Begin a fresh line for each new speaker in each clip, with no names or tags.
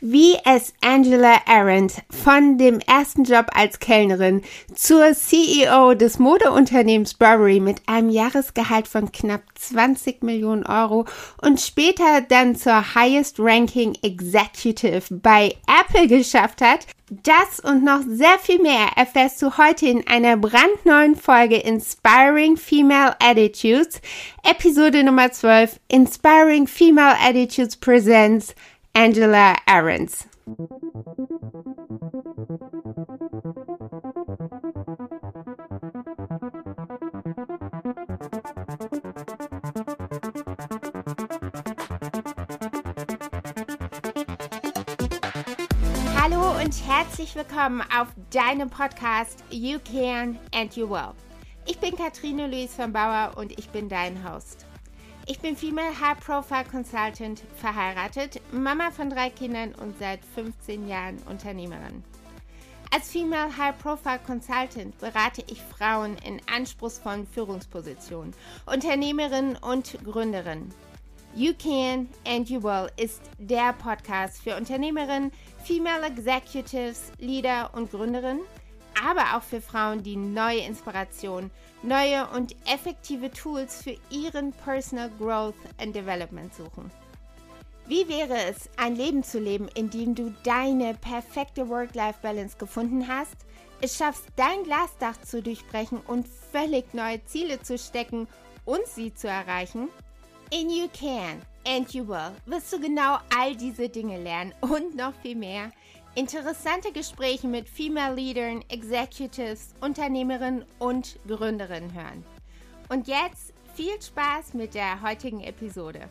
wie es Angela Arendt von dem ersten Job als Kellnerin zur CEO des Modeunternehmens Burberry mit einem Jahresgehalt von knapp 20 Millionen Euro und später dann zur Highest Ranking Executive bei Apple geschafft hat, das und noch sehr viel mehr erfährst du heute in einer brandneuen Folge Inspiring Female Attitudes, Episode Nummer 12, Inspiring Female Attitudes Presents Angela Ahrens. Hallo und herzlich willkommen auf deinem Podcast You Can and You Will. Ich bin Katrine Luis von Bauer und ich bin dein Host. Ich bin Female High Profile Consultant, verheiratet, Mama von drei Kindern und seit 15 Jahren Unternehmerin. Als Female High Profile Consultant berate ich Frauen in anspruchsvollen Führungspositionen, Unternehmerinnen und Gründerinnen. You Can and You Will ist der Podcast für Unternehmerinnen, Female Executives, Leader und Gründerinnen, aber auch für Frauen, die neue Inspiration, neue und effektive Tools für ihren Personal Growth and Development suchen. Wie wäre es, ein Leben zu leben, in dem du deine perfekte Work-Life-Balance gefunden hast, es schaffst, dein Glasdach zu durchbrechen und völlig neue Ziele zu stecken und sie zu erreichen? In You Can and You Will wirst du genau all diese Dinge lernen und noch viel mehr interessante Gespräche mit Female Leadern, Executives, Unternehmerinnen und Gründerinnen hören. Und jetzt viel Spaß mit der heutigen Episode.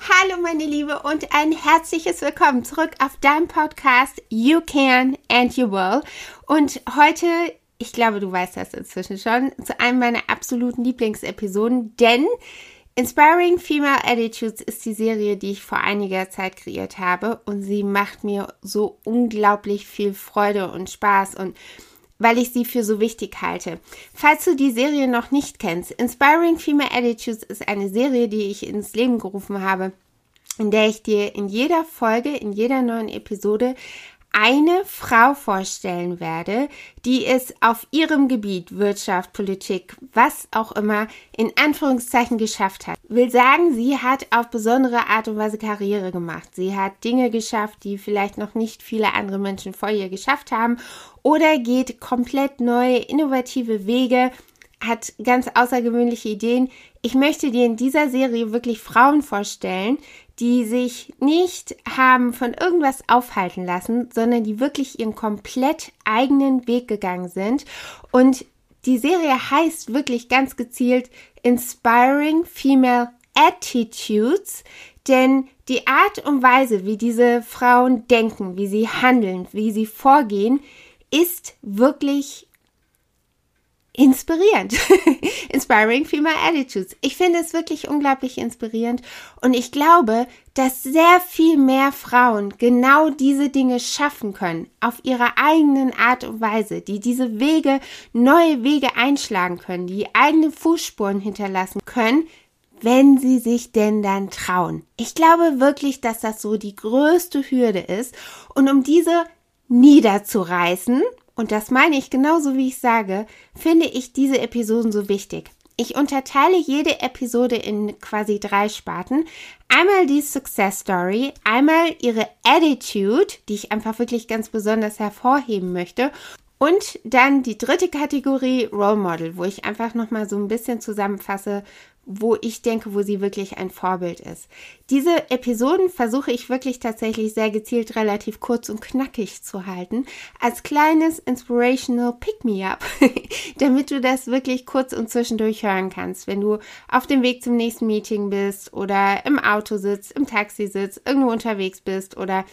Hallo meine Liebe und ein herzliches Willkommen zurück auf deinem Podcast You Can and You Will. Und heute ich glaube, du weißt das inzwischen schon, zu einem meiner absoluten Lieblingsepisoden, denn Inspiring Female Attitudes ist die Serie, die ich vor einiger Zeit kreiert habe und sie macht mir so unglaublich viel Freude und Spaß und weil ich sie für so wichtig halte. Falls du die Serie noch nicht kennst, Inspiring Female Attitudes ist eine Serie, die ich ins Leben gerufen habe, in der ich dir in jeder Folge, in jeder neuen Episode eine Frau vorstellen werde, die es auf ihrem Gebiet Wirtschaft, Politik, was auch immer in Anführungszeichen geschafft hat. Will sagen, sie hat auf besondere Art und Weise Karriere gemacht. Sie hat Dinge geschafft, die vielleicht noch nicht viele andere Menschen vor ihr geschafft haben oder geht komplett neue, innovative Wege, hat ganz außergewöhnliche Ideen. Ich möchte dir in dieser Serie wirklich Frauen vorstellen, die sich nicht haben von irgendwas aufhalten lassen, sondern die wirklich ihren komplett eigenen Weg gegangen sind. Und die Serie heißt wirklich ganz gezielt Inspiring Female Attitudes, denn die Art und Weise, wie diese Frauen denken, wie sie handeln, wie sie vorgehen, ist wirklich inspirierend. Inspiring Female Attitudes. Ich finde es wirklich unglaublich inspirierend und ich glaube, dass sehr viel mehr Frauen genau diese Dinge schaffen können, auf ihrer eigenen Art und Weise, die diese Wege, neue Wege einschlagen können, die eigene Fußspuren hinterlassen können, wenn sie sich denn dann trauen. Ich glaube wirklich, dass das so die größte Hürde ist und um diese niederzureißen, und das meine ich genauso wie ich sage, finde ich diese Episoden so wichtig. Ich unterteile jede Episode in quasi drei Sparten. Einmal die Success Story, einmal ihre Attitude, die ich einfach wirklich ganz besonders hervorheben möchte. Und dann die dritte Kategorie Role Model, wo ich einfach nochmal so ein bisschen zusammenfasse, wo ich denke, wo sie wirklich ein Vorbild ist. Diese Episoden versuche ich wirklich tatsächlich sehr gezielt relativ kurz und knackig zu halten, als kleines inspirational Pick-me-up, damit du das wirklich kurz und zwischendurch hören kannst, wenn du auf dem Weg zum nächsten Meeting bist oder im Auto sitzt, im Taxi sitzt, irgendwo unterwegs bist oder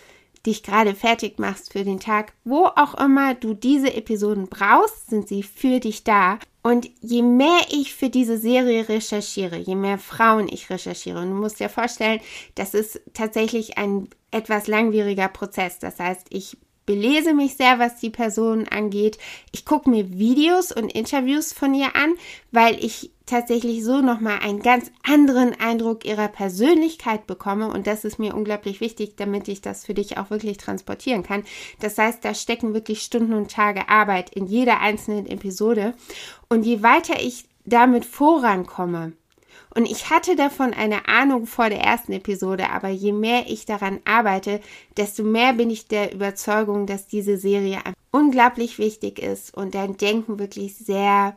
dich gerade fertig machst für den Tag, wo auch immer du diese Episoden brauchst, sind sie für dich da. Und je mehr ich für diese Serie recherchiere, je mehr Frauen ich recherchiere, und du musst dir vorstellen, das ist tatsächlich ein etwas langwieriger Prozess. Das heißt, ich belese mich sehr, was die Person angeht. Ich gucke mir Videos und Interviews von ihr an, weil ich tatsächlich so nochmal einen ganz anderen Eindruck ihrer Persönlichkeit bekomme. Und das ist mir unglaublich wichtig, damit ich das für dich auch wirklich transportieren kann. Das heißt, da stecken wirklich Stunden und Tage Arbeit in jeder einzelnen Episode. Und je weiter ich damit vorankomme, und ich hatte davon eine Ahnung vor der ersten Episode, aber je mehr ich daran arbeite, desto mehr bin ich der Überzeugung, dass diese Serie unglaublich wichtig ist und dein Denken wirklich sehr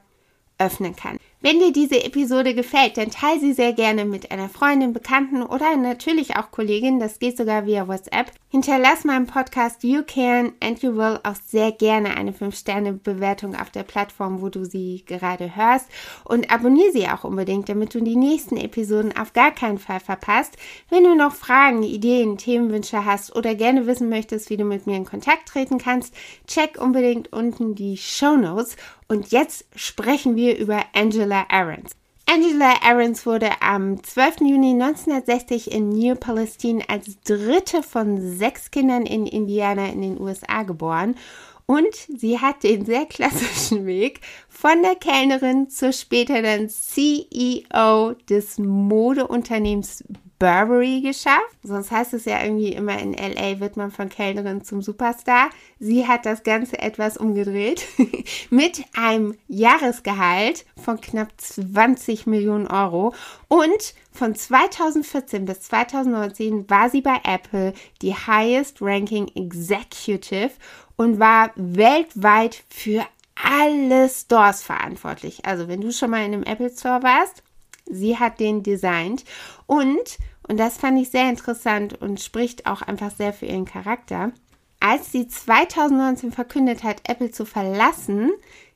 öffnen kann. Wenn dir diese Episode gefällt, dann teile sie sehr gerne mit einer Freundin, Bekannten oder natürlich auch Kollegin. Das geht sogar via WhatsApp. Hinterlass meinem Podcast You Can and You Will auch sehr gerne eine 5-Sterne-Bewertung auf der Plattform, wo du sie gerade hörst. Und abonniere sie auch unbedingt, damit du die nächsten Episoden auf gar keinen Fall verpasst. Wenn du noch Fragen, Ideen, Themenwünsche hast oder gerne wissen möchtest, wie du mit mir in Kontakt treten kannst, check unbedingt unten die Show Notes. Und jetzt sprechen wir über Angela Ahrens. Angela Ahrens wurde am 12. Juni 1960 in New Palestine als dritte von sechs Kindern in Indiana in den USA geboren und sie hat den sehr klassischen Weg von der Kellnerin zur späteren CEO des Modeunternehmens Burberry geschafft. Sonst heißt es ja irgendwie immer in LA wird man von Kellnerin zum Superstar. Sie hat das Ganze etwas umgedreht mit einem Jahresgehalt von knapp 20 Millionen Euro und von 2014 bis 2019 war sie bei Apple die highest ranking Executive und war weltweit für alle Stores verantwortlich. Also wenn du schon mal in einem Apple Store warst, sie hat den designt und und das fand ich sehr interessant und spricht auch einfach sehr für ihren Charakter. Als sie 2019 verkündet hat, Apple zu verlassen,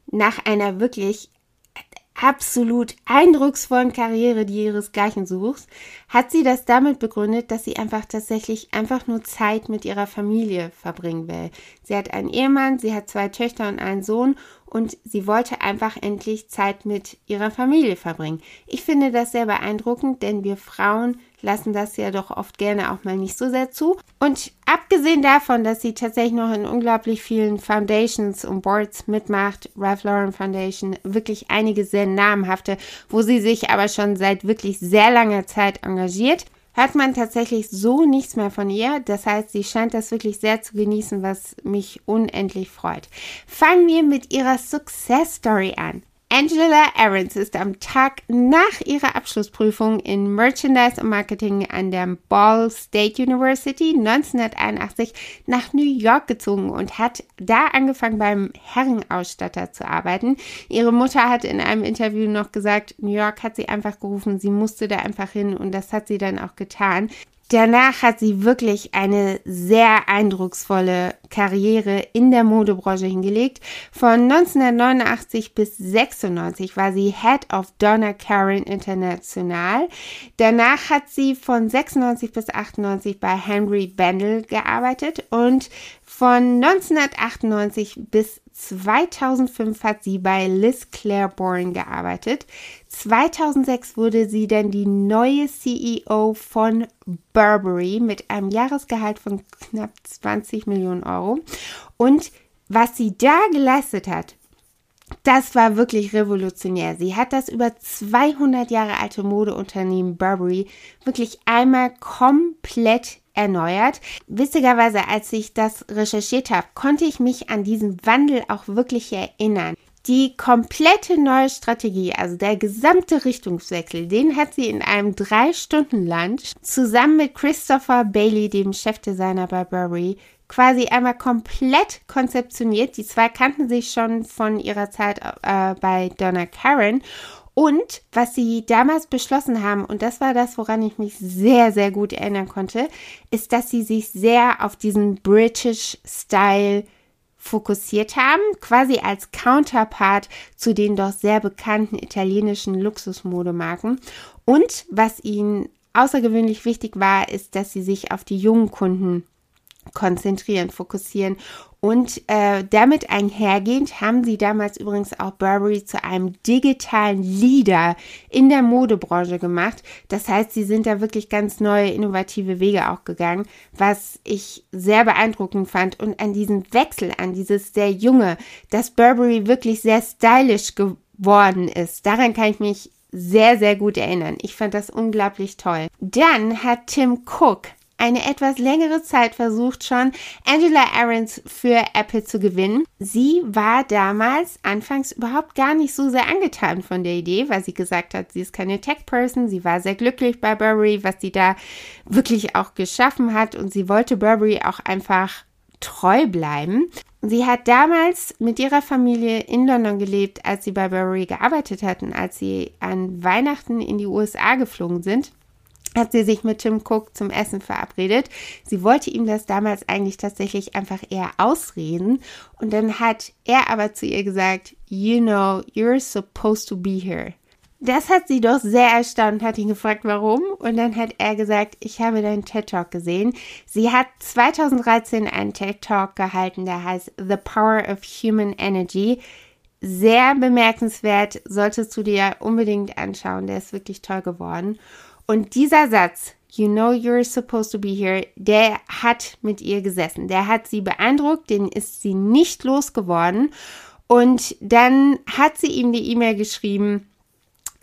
nach einer wirklich absolut eindrucksvollen Karriere, die ihresgleichen sucht, hat sie das damit begründet, dass sie einfach tatsächlich einfach nur Zeit mit ihrer Familie verbringen will. Sie hat einen Ehemann, sie hat zwei Töchter und einen Sohn und sie wollte einfach endlich Zeit mit ihrer Familie verbringen. Ich finde das sehr beeindruckend, denn wir Frauen lassen das ja doch oft gerne auch mal nicht so sehr zu. Und abgesehen davon, dass sie tatsächlich noch in unglaublich vielen Foundations und Boards mitmacht, Ralph Lauren Foundation, wirklich einige sehr namhafte, wo sie sich aber schon seit wirklich sehr langer Zeit engagiert, hört man tatsächlich so nichts mehr von ihr. Das heißt, sie scheint das wirklich sehr zu genießen, was mich unendlich freut. Fangen wir mit ihrer Success Story an. Angela Ahrens ist am Tag nach ihrer Abschlussprüfung in Merchandise und Marketing an der Ball State University 1981 nach New York gezogen und hat da angefangen beim Herrenausstatter zu arbeiten. Ihre Mutter hat in einem Interview noch gesagt, New York hat sie einfach gerufen, sie musste da einfach hin und das hat sie dann auch getan. Danach hat sie wirklich eine sehr eindrucksvolle Karriere in der Modebranche hingelegt. Von 1989 bis 96 war sie Head of Donna Karen International. Danach hat sie von 96 bis 98 bei Henry Bendel gearbeitet und von 1998 bis 2005 hat sie bei Liz Claiborne gearbeitet. 2006 wurde sie dann die neue CEO von Burberry mit einem Jahresgehalt von knapp 20 Millionen Euro. Und was sie da geleistet hat, das war wirklich revolutionär. Sie hat das über 200 Jahre alte Modeunternehmen Burberry wirklich einmal komplett erneuert. Witzigerweise, als ich das recherchiert habe, konnte ich mich an diesen Wandel auch wirklich erinnern. Die komplette neue Strategie, also der gesamte Richtungswechsel, den hat sie in einem Drei-Stunden-Lunch zusammen mit Christopher Bailey, dem Chefdesigner bei Burberry, quasi einmal komplett konzeptioniert. Die zwei kannten sich schon von ihrer Zeit äh, bei Donna Karen und was sie damals beschlossen haben, und das war das, woran ich mich sehr, sehr gut erinnern konnte, ist, dass sie sich sehr auf diesen British Style fokussiert haben, quasi als Counterpart zu den doch sehr bekannten italienischen Luxusmodemarken. Und was ihnen außergewöhnlich wichtig war, ist, dass sie sich auf die jungen Kunden konzentrieren, fokussieren Und äh, damit einhergehend haben sie damals übrigens auch Burberry zu einem digitalen Leader in der Modebranche gemacht. Das heißt, sie sind da wirklich ganz neue, innovative Wege auch gegangen, was ich sehr beeindruckend fand. Und an diesen Wechsel, an dieses sehr junge, dass Burberry wirklich sehr stylisch geworden ist, daran kann ich mich sehr, sehr gut erinnern. Ich fand das unglaublich toll. Dann hat Tim Cook eine etwas längere Zeit versucht schon, Angela Ahrens für Apple zu gewinnen. Sie war damals anfangs überhaupt gar nicht so sehr angetan von der Idee, weil sie gesagt hat, sie ist keine Tech-Person. Sie war sehr glücklich bei Burberry, was sie da wirklich auch geschaffen hat und sie wollte Burberry auch einfach treu bleiben. Sie hat damals mit ihrer Familie in London gelebt, als sie bei Burberry gearbeitet hatten, als sie an Weihnachten in die USA geflogen sind hat sie sich mit Tim Cook zum Essen verabredet. Sie wollte ihm das damals eigentlich tatsächlich einfach eher ausreden. Und dann hat er aber zu ihr gesagt, you know, you're supposed to be here. Das hat sie doch sehr erstaunt, hat ihn gefragt, warum. Und dann hat er gesagt, ich habe deinen TED Talk gesehen. Sie hat 2013 einen TED Talk gehalten, der heißt The Power of Human Energy. Sehr bemerkenswert, solltest du dir unbedingt anschauen. Der ist wirklich toll geworden. Und dieser Satz, You know you're supposed to be here, der hat mit ihr gesessen. Der hat sie beeindruckt, den ist sie nicht losgeworden. Und dann hat sie ihm die E-Mail geschrieben,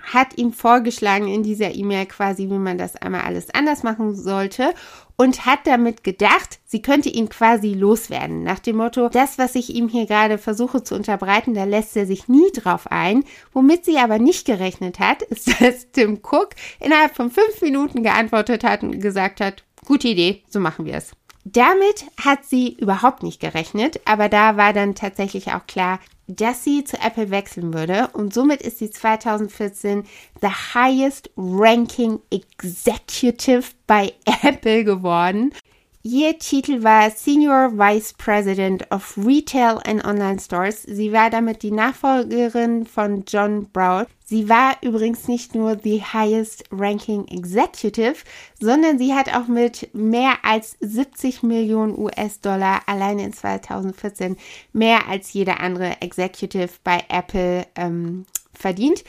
hat ihm vorgeschlagen in dieser E-Mail quasi, wie man das einmal alles anders machen sollte und hat damit gedacht, sie könnte ihn quasi loswerden. Nach dem Motto, das, was ich ihm hier gerade versuche zu unterbreiten, da lässt er sich nie drauf ein. Womit sie aber nicht gerechnet hat, ist, dass Tim Cook innerhalb von fünf Minuten geantwortet hat und gesagt hat, gute Idee, so machen wir es. Damit hat sie überhaupt nicht gerechnet, aber da war dann tatsächlich auch klar, dass sie zu Apple wechseln würde und somit ist sie 2014 the highest ranking executive bei Apple geworden. Ihr Titel war Senior Vice President of Retail and Online Stores. Sie war damit die Nachfolgerin von John Brown. Sie war übrigens nicht nur the highest ranking executive, sondern sie hat auch mit mehr als 70 Millionen US-Dollar allein in 2014 mehr als jede andere Executive bei Apple ähm, verdient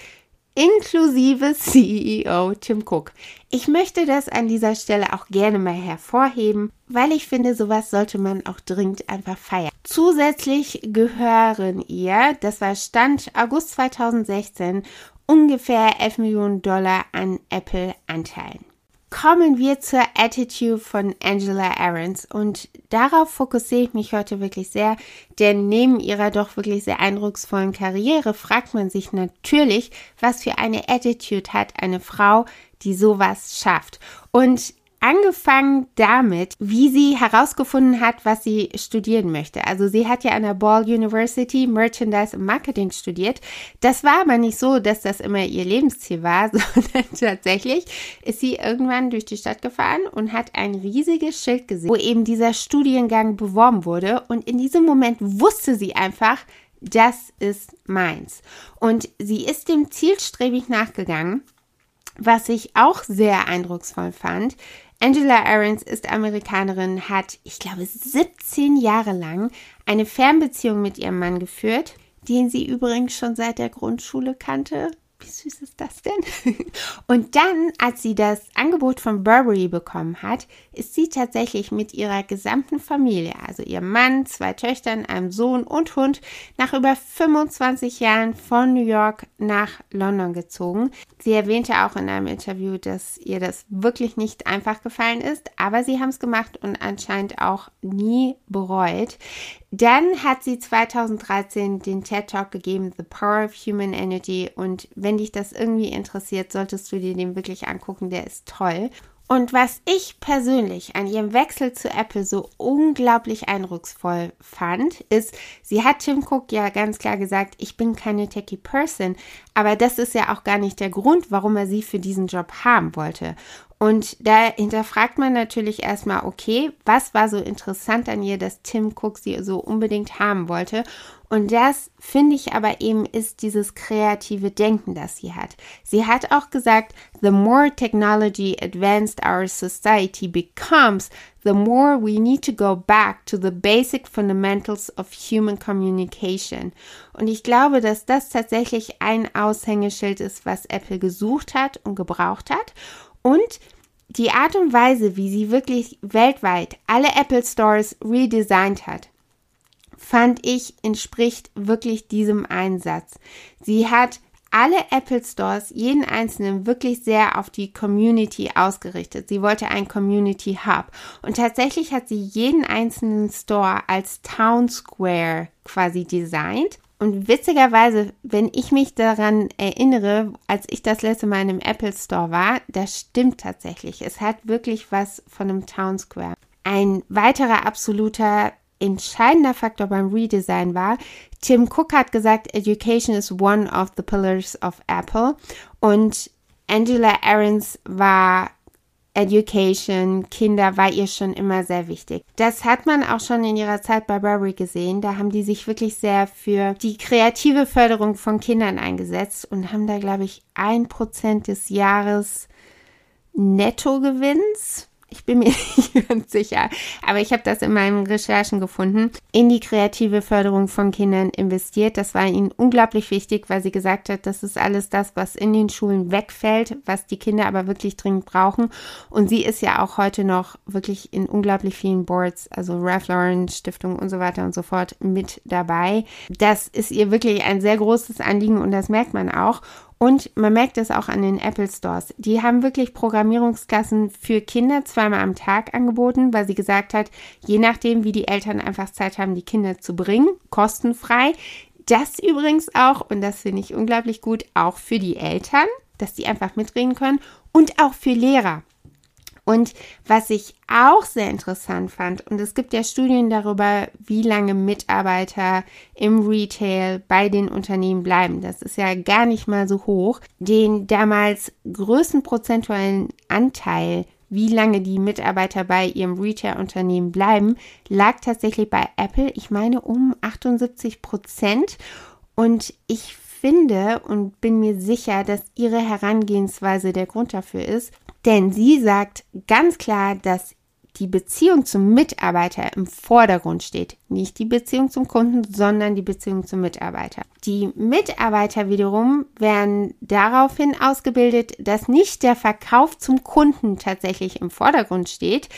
inklusive CEO Tim Cook. Ich möchte das an dieser Stelle auch gerne mal hervorheben, weil ich finde, sowas sollte man auch dringend einfach feiern. Zusätzlich gehören ihr, das war Stand August 2016, ungefähr 11 Millionen Dollar an Apple-Anteilen kommen wir zur Attitude von Angela Ahrens und darauf fokussiere ich mich heute wirklich sehr, denn neben ihrer doch wirklich sehr eindrucksvollen Karriere fragt man sich natürlich, was für eine Attitude hat eine Frau, die sowas schafft. Und angefangen damit, wie sie herausgefunden hat, was sie studieren möchte. Also sie hat ja an der Ball University Merchandise und Marketing studiert. Das war aber nicht so, dass das immer ihr Lebensziel war, sondern tatsächlich ist sie irgendwann durch die Stadt gefahren und hat ein riesiges Schild gesehen, wo eben dieser Studiengang beworben wurde. Und in diesem Moment wusste sie einfach, das ist meins. Und sie ist dem zielstrebig nachgegangen. Was ich auch sehr eindrucksvoll fand, Angela Ahrens ist Amerikanerin, hat, ich glaube, 17 Jahre lang eine Fernbeziehung mit ihrem Mann geführt, den sie übrigens schon seit der Grundschule kannte. Wie süß ist das denn? Und dann, als sie das Angebot von Burberry bekommen hat, ist sie tatsächlich mit ihrer gesamten Familie, also ihrem Mann, zwei Töchtern, einem Sohn und Hund, nach über 25 Jahren von New York nach London gezogen. Sie erwähnte auch in einem Interview, dass ihr das wirklich nicht einfach gefallen ist, aber sie haben es gemacht und anscheinend auch nie bereut. Dann hat sie 2013 den TED Talk gegeben, The Power of Human Energy. Und wenn dich das irgendwie interessiert, solltest du dir den wirklich angucken. Der ist toll. Und was ich persönlich an ihrem Wechsel zu Apple so unglaublich eindrucksvoll fand, ist, sie hat Tim Cook ja ganz klar gesagt, ich bin keine Techie Person, aber das ist ja auch gar nicht der Grund, warum er sie für diesen Job haben wollte. Und da hinterfragt man natürlich erstmal, okay, was war so interessant an ihr, dass Tim Cook sie so unbedingt haben wollte? Und das finde ich aber eben ist dieses kreative Denken, das sie hat. Sie hat auch gesagt, the more technology advanced our society becomes, the more we need to go back to the basic fundamentals of human communication. Und ich glaube, dass das tatsächlich ein Aushängeschild ist, was Apple gesucht hat und gebraucht hat. Und die Art und Weise, wie sie wirklich weltweit alle Apple Stores redesigned hat, fand ich entspricht wirklich diesem Einsatz. Sie hat alle Apple Stores, jeden einzelnen, wirklich sehr auf die Community ausgerichtet. Sie wollte ein Community Hub. Und tatsächlich hat sie jeden einzelnen Store als Town Square quasi designt. Und witzigerweise, wenn ich mich daran erinnere, als ich das letzte Mal in einem Apple Store war, das stimmt tatsächlich. Es hat wirklich was von einem Town Square. Ein weiterer absoluter entscheidender Faktor beim Redesign war, Tim Cook hat gesagt, Education is one of the pillars of Apple und Angela Ahrens war Education, Kinder war ihr schon immer sehr wichtig. Das hat man auch schon in ihrer Zeit bei Burberry gesehen. Da haben die sich wirklich sehr für die kreative Förderung von Kindern eingesetzt und haben da, glaube ich, ein Prozent des Jahres Nettogewinns ich bin mir nicht ganz sicher, aber ich habe das in meinen Recherchen gefunden, in die kreative Förderung von Kindern investiert. Das war ihnen unglaublich wichtig, weil sie gesagt hat, das ist alles das, was in den Schulen wegfällt, was die Kinder aber wirklich dringend brauchen. Und sie ist ja auch heute noch wirklich in unglaublich vielen Boards, also Ralph Lauren Stiftung und so weiter und so fort mit dabei. Das ist ihr wirklich ein sehr großes Anliegen und das merkt man auch. Und man merkt es auch an den Apple Stores. Die haben wirklich Programmierungsklassen für Kinder zweimal am Tag angeboten, weil sie gesagt hat, je nachdem, wie die Eltern einfach Zeit haben, die Kinder zu bringen, kostenfrei. Das übrigens auch, und das finde ich unglaublich gut, auch für die Eltern, dass die einfach mitreden können und auch für Lehrer. Und was ich auch sehr interessant fand, und es gibt ja Studien darüber, wie lange Mitarbeiter im Retail bei den Unternehmen bleiben. Das ist ja gar nicht mal so hoch. Den damals größten prozentualen Anteil wie lange die Mitarbeiter bei ihrem Retail-Unternehmen bleiben, lag tatsächlich bei Apple, ich meine, um 78 Prozent. Und ich finde und bin mir sicher, dass ihre Herangehensweise der Grund dafür ist, denn sie sagt ganz klar, dass die Beziehung zum Mitarbeiter im Vordergrund steht. Nicht die Beziehung zum Kunden, sondern die Beziehung zum Mitarbeiter. Die Mitarbeiter wiederum werden daraufhin ausgebildet, dass nicht der Verkauf zum Kunden tatsächlich im Vordergrund steht,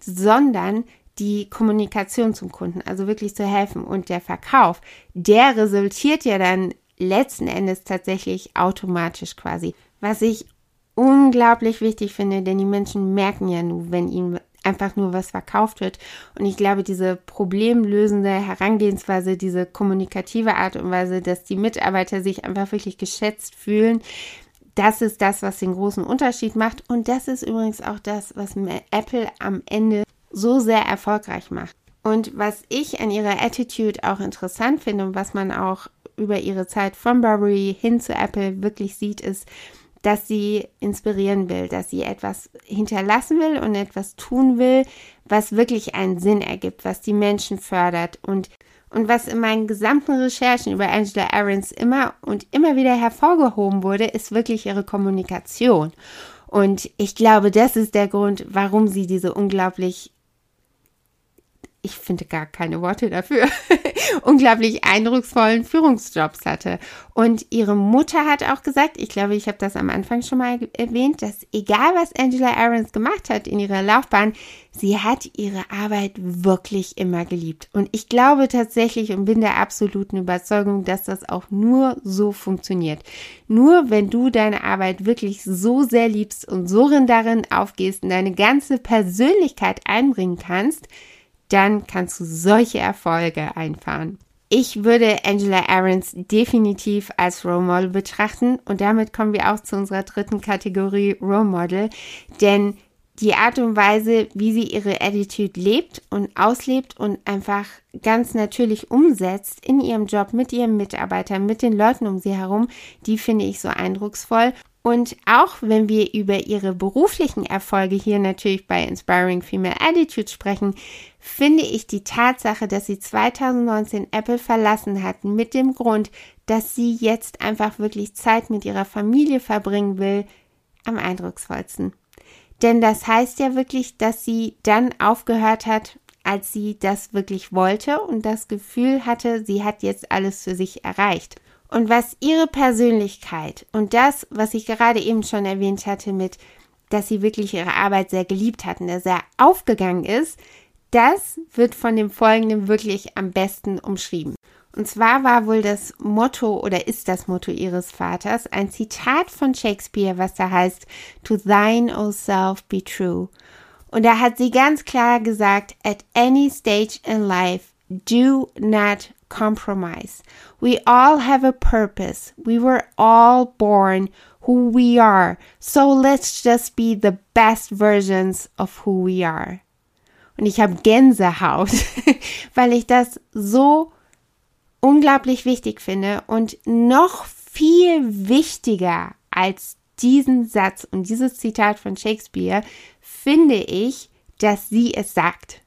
sondern die Kommunikation zum Kunden, also wirklich zu helfen. Und der Verkauf, der resultiert ja dann letzten Endes tatsächlich automatisch quasi. Was ich unglaublich wichtig finde, denn die Menschen merken ja nur, wenn ihnen einfach nur was verkauft wird. Und ich glaube, diese problemlösende Herangehensweise, diese kommunikative Art und Weise, dass die Mitarbeiter sich einfach wirklich geschätzt fühlen, das ist das, was den großen Unterschied macht. Und das ist übrigens auch das, was Apple am Ende so sehr erfolgreich macht. Und was ich an ihrer Attitude auch interessant finde und was man auch über ihre Zeit von Burberry hin zu Apple wirklich sieht, ist, dass sie inspirieren will, dass sie etwas hinterlassen will und etwas tun will, was wirklich einen Sinn ergibt, was die Menschen fördert und und was in meinen gesamten Recherchen über Angela Ahrens immer und immer wieder hervorgehoben wurde, ist wirklich ihre Kommunikation. Und ich glaube, das ist der Grund, warum sie diese unglaublich ich finde gar keine Worte dafür, unglaublich eindrucksvollen Führungsjobs hatte. Und ihre Mutter hat auch gesagt, ich glaube, ich habe das am Anfang schon mal erwähnt, dass egal was Angela Ahrens gemacht hat in ihrer Laufbahn, sie hat ihre Arbeit wirklich immer geliebt. Und ich glaube tatsächlich und bin der absoluten Überzeugung, dass das auch nur so funktioniert. Nur wenn du deine Arbeit wirklich so sehr liebst und so darin aufgehst und deine ganze Persönlichkeit einbringen kannst, dann kannst du solche Erfolge einfahren. Ich würde Angela Ahrens definitiv als Role Model betrachten und damit kommen wir auch zu unserer dritten Kategorie Role Model, denn die Art und Weise, wie sie ihre Attitude lebt und auslebt und einfach ganz natürlich umsetzt in ihrem Job mit ihren Mitarbeitern, mit den Leuten um sie herum, die finde ich so eindrucksvoll. Und auch wenn wir über ihre beruflichen Erfolge hier natürlich bei Inspiring Female Attitudes sprechen, finde ich die Tatsache, dass sie 2019 Apple verlassen hat, mit dem Grund, dass sie jetzt einfach wirklich Zeit mit ihrer Familie verbringen will, am eindrucksvollsten. Denn das heißt ja wirklich, dass sie dann aufgehört hat, als sie das wirklich wollte und das Gefühl hatte, sie hat jetzt alles für sich erreicht. Und was ihre Persönlichkeit und das, was ich gerade eben schon erwähnt hatte mit, dass sie wirklich ihre Arbeit sehr geliebt hat und dass er aufgegangen ist, das wird von dem Folgenden wirklich am besten umschrieben. Und zwar war wohl das Motto oder ist das Motto ihres Vaters ein Zitat von Shakespeare, was da heißt, To thine, O self, be true. Und da hat sie ganz klar gesagt, at any stage in life, do not compromise. We all have a purpose. We were all born who we are. So let's just be the best versions of who we are. Und ich habe Gänsehaut, weil ich das so unglaublich wichtig finde und noch viel wichtiger als diesen Satz und dieses Zitat von Shakespeare finde ich, dass sie es sagt.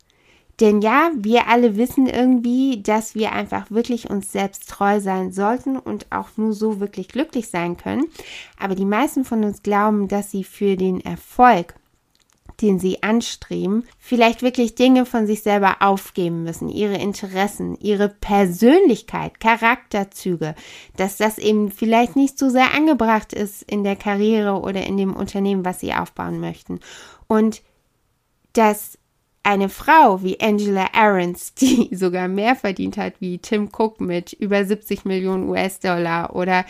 Denn ja, wir alle wissen irgendwie, dass wir einfach wirklich uns selbst treu sein sollten und auch nur so wirklich glücklich sein können. Aber die meisten von uns glauben, dass sie für den Erfolg, den sie anstreben, vielleicht wirklich Dinge von sich selber aufgeben müssen, ihre Interessen, ihre Persönlichkeit, Charakterzüge, dass das eben vielleicht nicht so sehr angebracht ist in der Karriere oder in dem Unternehmen, was sie aufbauen möchten. Und dass eine Frau wie Angela Ahrens, die sogar mehr verdient hat wie Tim Cook mit über 70 Millionen US-Dollar oder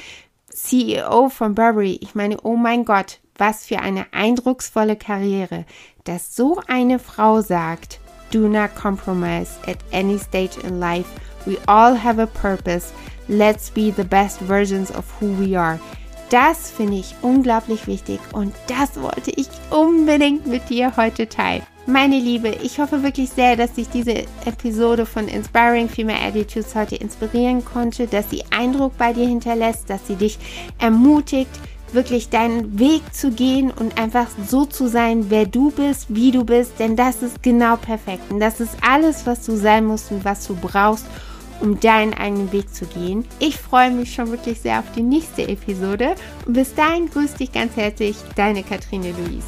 CEO von Burberry, ich meine, oh mein Gott, was für eine eindrucksvolle Karriere, dass so eine Frau sagt, do not compromise at any stage in life. We all have a purpose. Let's be the best versions of who we are. Das finde ich unglaublich wichtig und das wollte ich unbedingt mit dir heute teilen. Meine Liebe, ich hoffe wirklich sehr, dass sich diese Episode von Inspiring Female Attitudes heute inspirieren konnte, dass sie Eindruck bei dir hinterlässt, dass sie dich ermutigt, wirklich deinen Weg zu gehen und einfach so zu sein, wer du bist, wie du bist, denn das ist genau perfekt. Und das ist alles, was du sein musst und was du brauchst, um deinen eigenen Weg zu gehen. Ich freue mich schon wirklich sehr auf die nächste Episode und bis dahin grüß dich ganz herzlich, deine Katrine Luise.